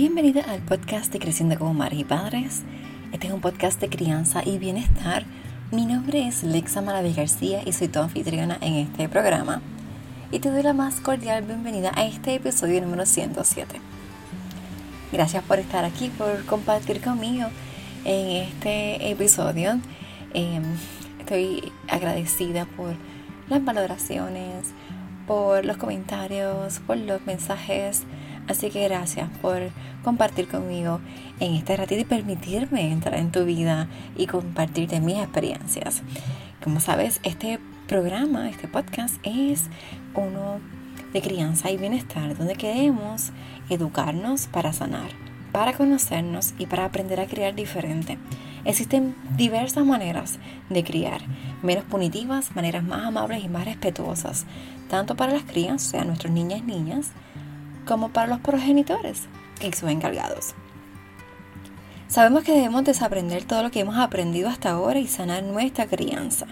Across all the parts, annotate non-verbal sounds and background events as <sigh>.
Bienvenida al podcast de Creciendo como Madres y Padres. Este es un podcast de crianza y bienestar. Mi nombre es Lexa Malaví García y soy tu anfitriona en este programa. Y te doy la más cordial bienvenida a este episodio número 107. Gracias por estar aquí, por compartir conmigo en este episodio. Em, estoy agradecida por las valoraciones, por los comentarios, por los mensajes Así que gracias por compartir conmigo en este ratito y permitirme entrar en tu vida y compartirte mis experiencias. Como sabes, este programa, este podcast es uno de crianza y bienestar, donde queremos educarnos para sanar, para conocernos y para aprender a criar diferente. Existen diversas maneras de criar, menos punitivas, maneras más amables y más respetuosas, tanto para las crías, o sea, nuestros niñas y niñas, como para los progenitores que son encargados. Sabemos que debemos desaprender todo lo que hemos aprendido hasta ahora y sanar nuestra crianza.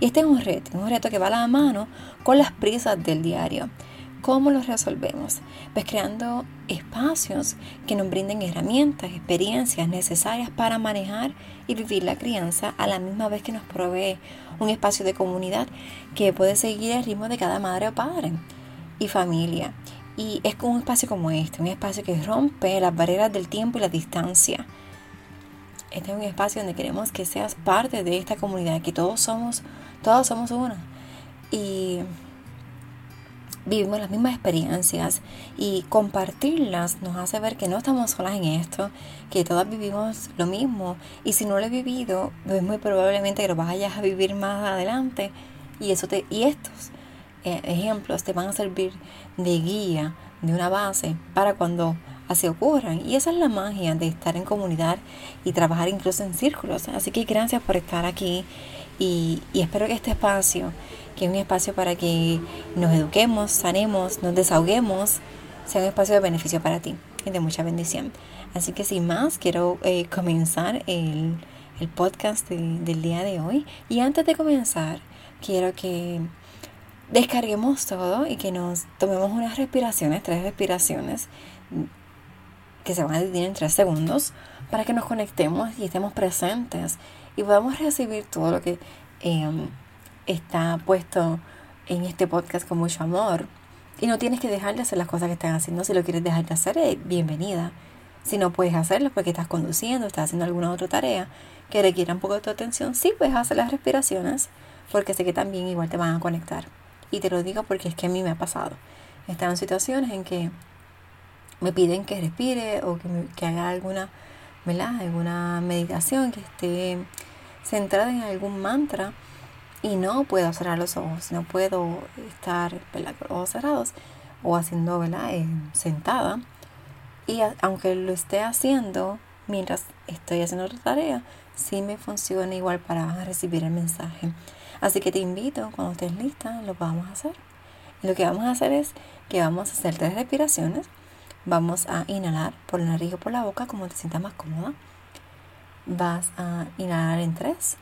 Y este es un reto, un reto que va a la mano con las prisas del diario. ¿Cómo lo resolvemos? Pues creando espacios que nos brinden herramientas, experiencias necesarias para manejar y vivir la crianza a la misma vez que nos provee un espacio de comunidad que puede seguir el ritmo de cada madre o padre y familia y es con un espacio como este, un espacio que rompe las barreras del tiempo y la distancia. Este es un espacio donde queremos que seas parte de esta comunidad, que todos somos, todos somos una. Y vivimos las mismas experiencias y compartirlas nos hace ver que no estamos solas en esto, que todas vivimos lo mismo y si no lo he vivido, es muy probablemente que lo vayas a vivir más adelante y eso te y estos ejemplos te van a servir de guía, de una base para cuando así ocurran. Y esa es la magia de estar en comunidad y trabajar incluso en círculos. Así que gracias por estar aquí y, y espero que este espacio, que es un espacio para que nos eduquemos, sanemos, nos desahoguemos, sea un espacio de beneficio para ti y de mucha bendición. Así que sin más, quiero eh, comenzar el, el podcast del día de hoy. Y antes de comenzar, quiero que descarguemos todo y que nos tomemos unas respiraciones, tres respiraciones que se van a dividir en tres segundos para que nos conectemos y estemos presentes y podamos recibir todo lo que em, está puesto en este podcast con mucho amor. Y no tienes que dejar de hacer las cosas que están haciendo. Si lo quieres dejar de hacer, eh, bienvenida. Si no puedes hacerlo porque estás conduciendo, estás haciendo alguna otra tarea que requiera un poco de tu atención, sí puedes hacer las respiraciones porque sé que también igual te van a conectar. Y te lo digo porque es que a mí me ha pasado. He en situaciones en que me piden que respire o que, haga alguna, alguna meditación, que esté centrada en algún mantra y no puedo cerrar los ojos, no puedo estar con los ojos cerrados o haciendo ¿verdad? Eh, sentada. Y aunque lo esté haciendo mientras estoy haciendo otra tarea, sí me funciona igual para recibir el mensaje. Así que te invito, cuando estés lista, lo vamos a hacer. lo que vamos a hacer es que vamos a hacer tres respiraciones. Vamos a inhalar por la nariz o por la boca como te sientas más cómoda. Vas a inhalar en tres,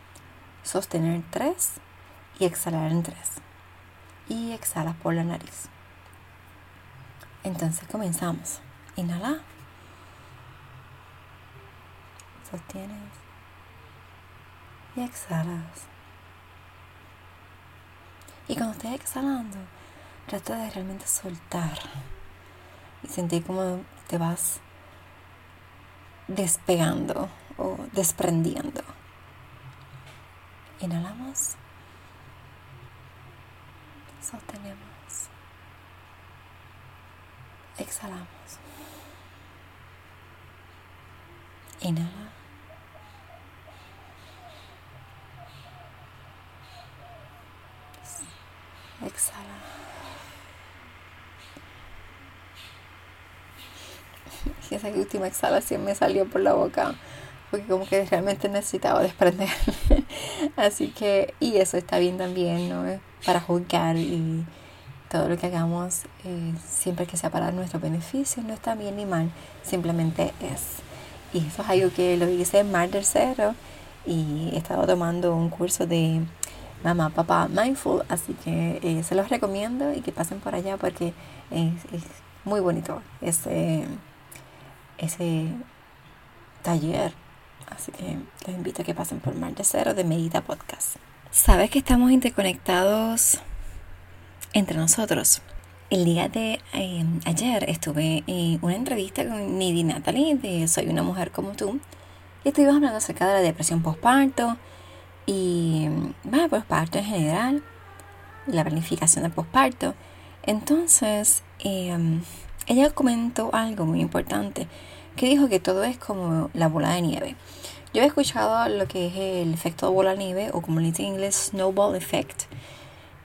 sostener tres y exhalar en tres. Y exhalas por la nariz. Entonces comenzamos. Inhala. Sostienes. Y exhalas. Y cuando estés exhalando, trata de realmente soltar y sentir como te vas despegando o desprendiendo. Inhalamos. Sostenemos. Exhalamos. Inhala. Exhala. Y <laughs> esa última exhalación me salió por la boca porque como que realmente necesitaba desprender. <laughs> Así que, y eso está bien también, ¿no? Para juzgar y todo lo que hagamos, eh, siempre que sea para nuestro beneficio, no está bien ni mal, simplemente es. Y eso es algo que lo hice en Mar del Cerro y he estado tomando un curso de mamá, papá mindful. Así que eh, se los recomiendo y que pasen por allá porque es, muy bonito ese, ese taller. Así que los invito a que pasen por Mar de Cero de Medita Podcast. Sabes que estamos interconectados entre nosotros. El día de eh, ayer estuve en una entrevista con Nidi Natalie de Soy una mujer como tú. Y estuvimos hablando acerca de la depresión postparto y bueno, postparto en general, la planificación del postparto. Entonces, em, ella comentó algo muy importante, que dijo que todo es como la bola de nieve. Yo he escuchado lo que es el efecto de bola de nieve, o como le dicen en inglés, snowball effect.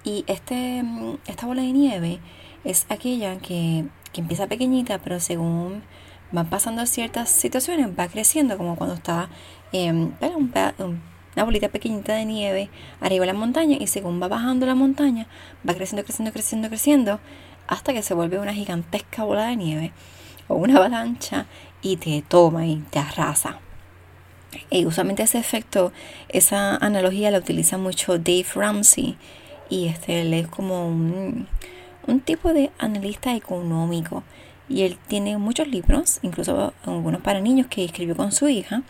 Y este, esta bola de nieve es aquella que, que empieza pequeñita, pero según van pasando ciertas situaciones, va creciendo, como cuando está eh, una bolita pequeñita de nieve arriba de la montaña y según va bajando la montaña, va creciendo, creciendo, creciendo, creciendo, hasta que se vuelve una gigantesca bola de nieve o una avalancha y te toma y te arrasa. Y usualmente ese efecto, esa analogía la utiliza mucho Dave Ramsey y este él es como un, un tipo de analista económico y él tiene muchos libros, incluso algunos para niños que escribió con su hija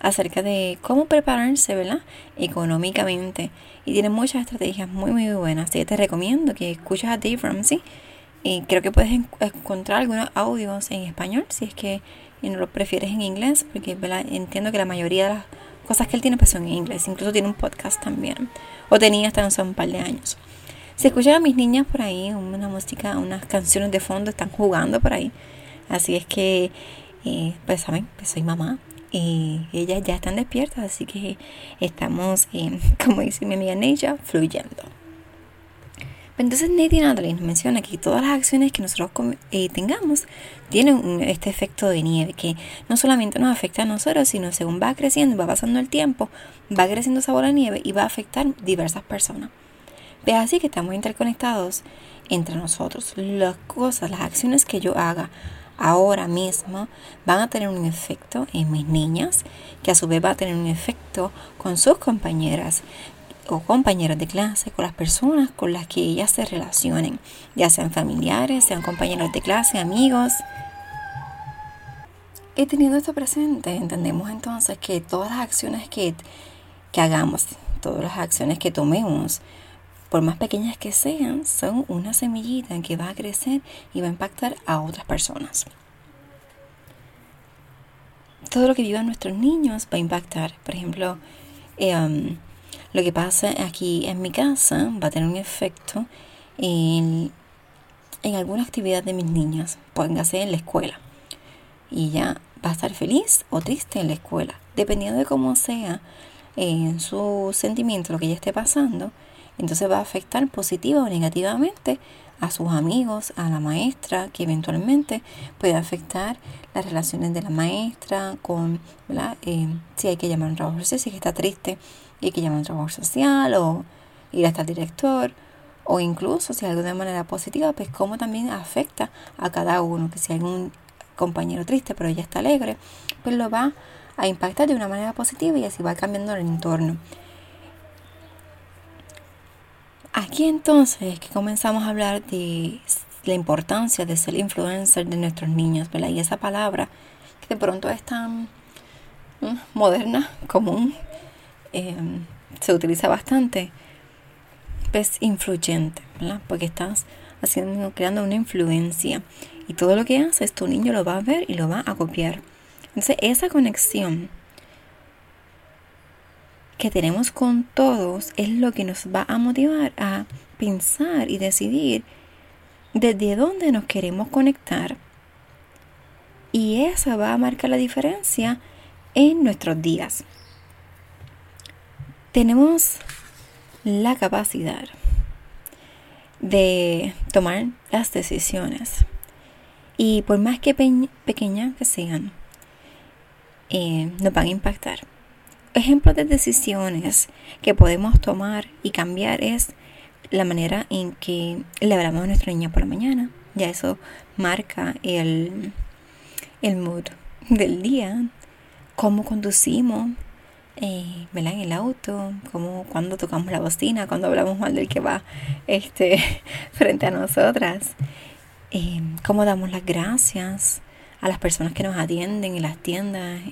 acerca de cómo prepararse, ¿verdad? Económicamente. Y tiene muchas estrategias muy, muy buenas. Así que te recomiendo que escuches a Dave Ramsey. Y creo que puedes encontrar algunos audios en español si es que no lo prefieres en inglés, porque entiendo que la mayoría de las cosas que él tiene pues son en inglés. Incluso tiene un podcast también. O tenía hasta hace un par de años. Si escuchan a mis niñas por ahí, una música, unas canciones de fondo, están jugando por ahí. Así es que, eh, pues saben, pues soy mamá y ellas ya están despiertas, así que estamos, eh, <laughs> como dice mi amiga Neja, fluyendo. Entonces Nettie Natalie nos menciona que todas las acciones que nosotros eh, tengamos tienen este efecto de nieve que no solamente nos afecta a nosotros, sino según va creciendo va pasando el tiempo, va creciendo esa bola de nieve y va a afectar diversas personas. Ve así que estamos interconectados entre nosotros. Las cosas, las acciones que yo haga ahora mismo van a tener un efecto en mis niñas, que a su vez va a tener un efecto con sus compañeras o compañeros de clase, con las personas con las que ellas se relacionen, ya sean familiares, sean compañeros de clase, amigos. Y teniendo esto presente, entendemos entonces que todas las acciones que, que hagamos, todas las acciones que tomemos, por más pequeñas que sean, son una semillita que va a crecer y va a impactar a otras personas. Todo lo que vivan nuestros niños va a impactar. Por ejemplo, em, lo que pasa aquí en mi casa va a tener un efecto en, en alguna actividad de mis niñas, póngase en la escuela. Y ella va a estar feliz o triste en la escuela, dependiendo de cómo sea en su sentimiento, lo que ella esté pasando entonces va a afectar positiva o negativamente a sus amigos, a la maestra, que eventualmente puede afectar las relaciones de la maestra con, eh, si hay que llamar a un trabajo social, si está triste y hay que llamar a un trabajo social o ir hasta el director o incluso si algo de manera positiva, pues cómo también afecta a cada uno, que si hay un compañero triste pero ella está alegre, pues lo va a impactar de una manera positiva y así va cambiando el entorno. Aquí entonces es que comenzamos a hablar de la importancia de ser influencer de nuestros niños, ¿verdad? Y esa palabra que de pronto es tan mm, moderna, común, em, se utiliza bastante, pues influyente, ¿verdad? Porque estás haciendo, creando una influencia y todo lo que haces tu niño lo va a ver y lo va a copiar. Entonces esa conexión que tenemos con todos es lo que nos va a motivar a pensar y decidir desde dónde nos queremos conectar. Y esa va a marcar la diferencia en nuestros días. Tenemos la capacidad de tomar las decisiones. Y por más que pequeñas que sean, eh, nos van a impactar. Ejemplos de decisiones que podemos tomar y cambiar es la manera en que le hablamos a nuestra niña por la mañana. Ya eso marca el, el mood del día, cómo conducimos, eh, en el auto, cómo, cuando tocamos la bocina, cuando hablamos mal del que va este, <laughs> frente a nosotras, eh, cómo damos las gracias a las personas que nos atienden en las tiendas,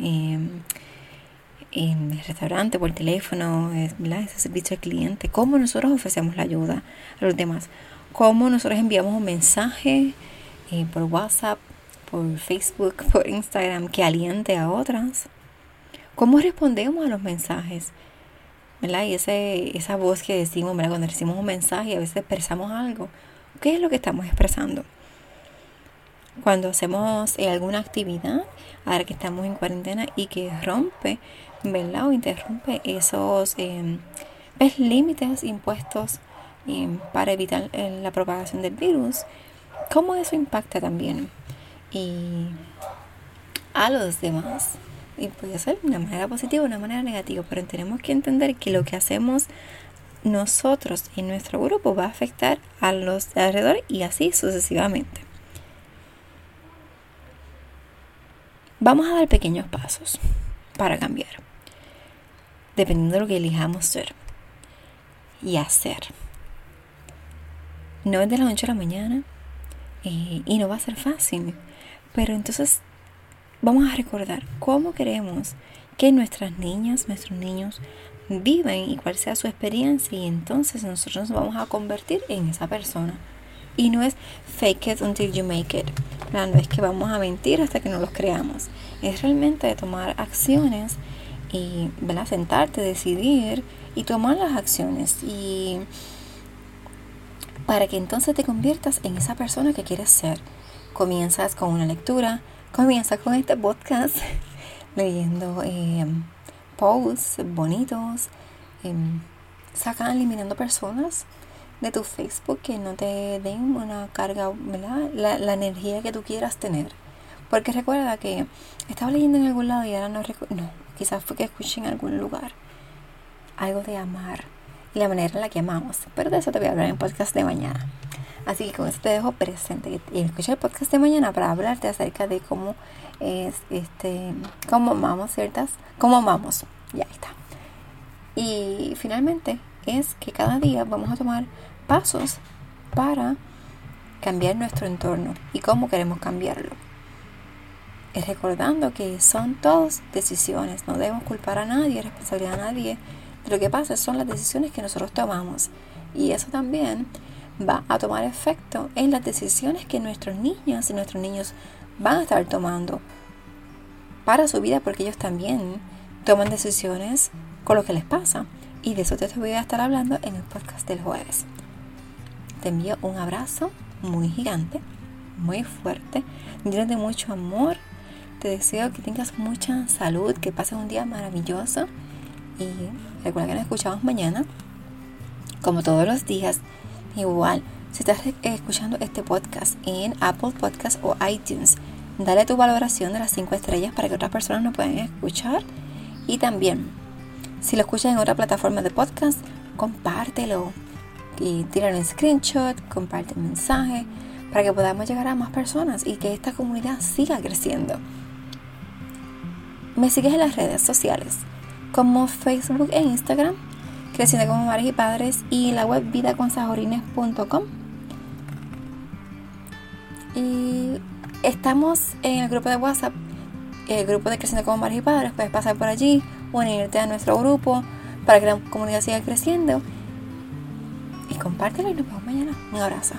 en, el restaurante, por teléfono, ese servicio al cliente, cómo nosotros ofrecemos la ayuda a los demás, cómo nosotros enviamos un mensaje eh, por WhatsApp, por Facebook, <laughs> por Instagram que aliente a otras, cómo respondemos a los mensajes. ¿verdad? Y ese, esa voz que decimos, ¿verdad? Cuando recibimos un mensaje y a veces expresamos algo, ¿qué es lo que estamos expresando? Cuando hacemos eh, alguna actividad, ahora que estamos en cuarentena y que rompe, ¿verdad? O interrumpe esos eh, límites impuestos em, para evitar eh, la propagación del virus, ¿cómo eso impacta también y a los demás? y puede ser de una manera positiva o una manera negativa, pero tenemos que entender que lo que hacemos nosotros en nuestro grupo va a afectar a los de alrededor y así sucesivamente. Vamos a dar pequeños pasos para cambiar, dependiendo de lo que elijamos ser y hacer. No es de la noche a la mañana eh, y no va a ser fácil, pero entonces vamos a recordar cómo queremos que nuestras niñas, nuestros niños viven y cuál sea su experiencia y entonces nosotros nos vamos a convertir en esa persona. Y no es fake it until you make it. No es que vamos a mentir hasta que no los creamos. Es realmente de tomar acciones y ¿verdad? sentarte, decidir y tomar las acciones. Y para que entonces te conviertas en esa persona que quieres ser. Comienzas con una lectura, Comienza con este podcast <laughs> leyendo eh, posts bonitos, eh, sacan eliminando personas de tu Facebook que no te den una carga, ¿verdad? La, energía que tú quieras tener. Porque recuerda que estaba leyendo en algún lado y ahora no recuerdo, no, quizás fue que escuché en algún lugar algo de amar y la manera en la que amamos. Pero de eso te voy a hablar en el podcast de mañana. Así que con esto te dejo presente y escucha el podcast de mañana para hablarte acerca de cómo es este, cómo amamos ciertas, cómo amamos. Ya está. Y finalmente es que cada día vamos a tomar pasos para cambiar nuestro entorno y cómo queremos cambiarlo. Es recordando que son todas decisiones, no debemos culpar a nadie, responsabilidad a nadie. Lo que pasa son las decisiones que nosotros tomamos. Y eso también va a tomar efecto en las decisiones que nuestros niños y nuestros niños van a estar tomando para su vida porque ellos también toman decisiones con lo que les pasa. Y de eso te voy a estar hablando en el podcast del jueves. Te envío un abrazo muy gigante, muy fuerte, lleno de mucho amor. Te deseo que tengas mucha salud, que pases un día maravilloso. Y recuerda que nos escuchamos mañana, como todos los días, Igual, si estás escuchando este podcast en Apple Podcast o iTunes, dale tu valoración de las 5 estrellas para que otras personas lo puedan escuchar. Y también, si lo escuchas en otra plataforma de podcast, compártelo. Y tira un screenshot, comparte el mensaje para que podamos llegar a más personas y que esta comunidad siga creciendo. Me sigues en las redes sociales como Facebook e Instagram Creciendo como Madres y Padres y la web vidaconsajorines.com. Y estamos en el grupo de WhatsApp, el grupo de Creciendo como Madres y Padres. Puedes pasar por allí, unirte a nuestro grupo para que la comunidad siga creciendo. Y compártelo y nos vemos mañana. Un abrazo.